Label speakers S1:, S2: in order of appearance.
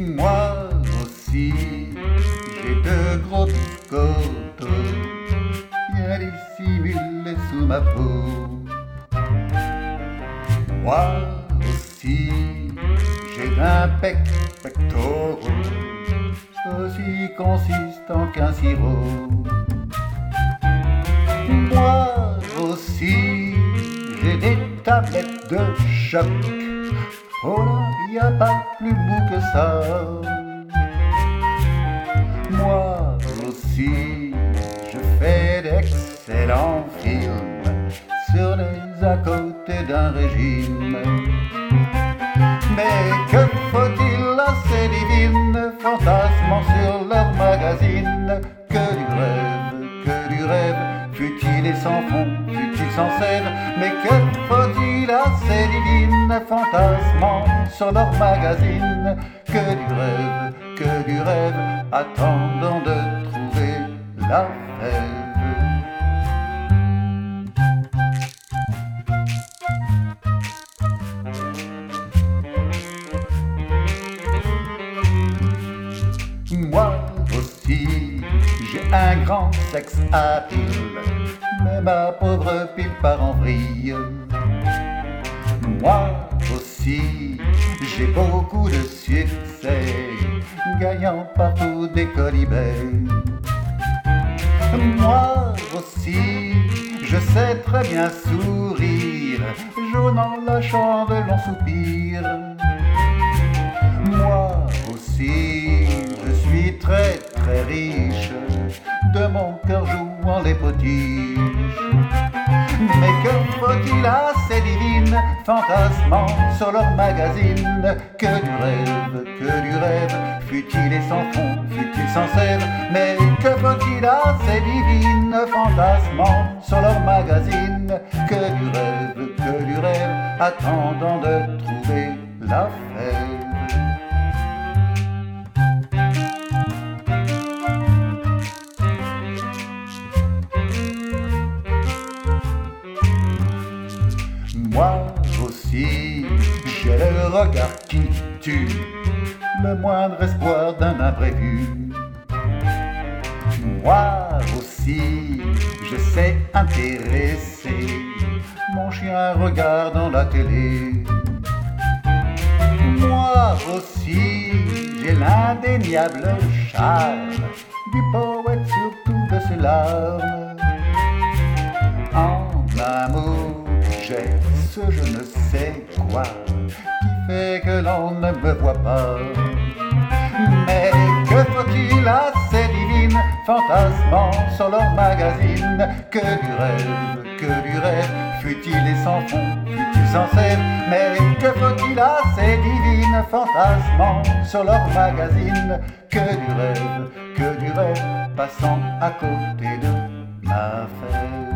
S1: Moi aussi, j'ai de gros côtes bien dissimulés sous ma peau. Moi aussi, j'ai d'un pec pectoraux aussi consistant qu'un sirop. Moi aussi, j'ai des tablettes de choc. Oh là, y a pas plus mou que ça. Moi aussi, je fais d'excellents films sur les à côté d'un régime. Mais que faut-il à ces divines fantasmant sur leur magazine? Que du rêve, que du rêve, fut-il et sans fond, fut-il sans sève Mais que faut-il à ces divines fantasmant sur leur magazine Que du rêve, que du rêve, attendant de trouver la fève Moi aussi, j'ai un grand sexe à pile, mais ma pauvre pile part en vrille. Moi aussi, j'ai beaucoup de succès, gagnant partout des colibets. Moi aussi, je sais très bien sourire, jaunant la chambre de long soupir. Moi aussi, je suis très très riche, de mon cœur jouant les potiches. Fantasmant sur leur magazine. Que du rêve, que du rêve, fut-il et sans fond, fut-il sans sève Mais que faut-il à ces divines fantasmant sur leur magazine? Que du rêve, que du rêve, attendant de trouver la fève regard qui tue, le moindre espoir d'un imprévu. Moi aussi, je sais intéresser mon chien regardant la télé. Moi aussi, j'ai l'indéniable charme du poète surtout de ses larmes. En amour, j'ai ce je ne sais quoi que l'on ne me voit pas. Mais que faut-il à ces divines fantasmant sur leur magazine? Que du rêve, que du rêve, fut-il et sans fond, fut-il sans sève Mais que faut-il à ces divines fantasmant sur leur magazine? Que du rêve, que du rêve, passant à côté de ma fête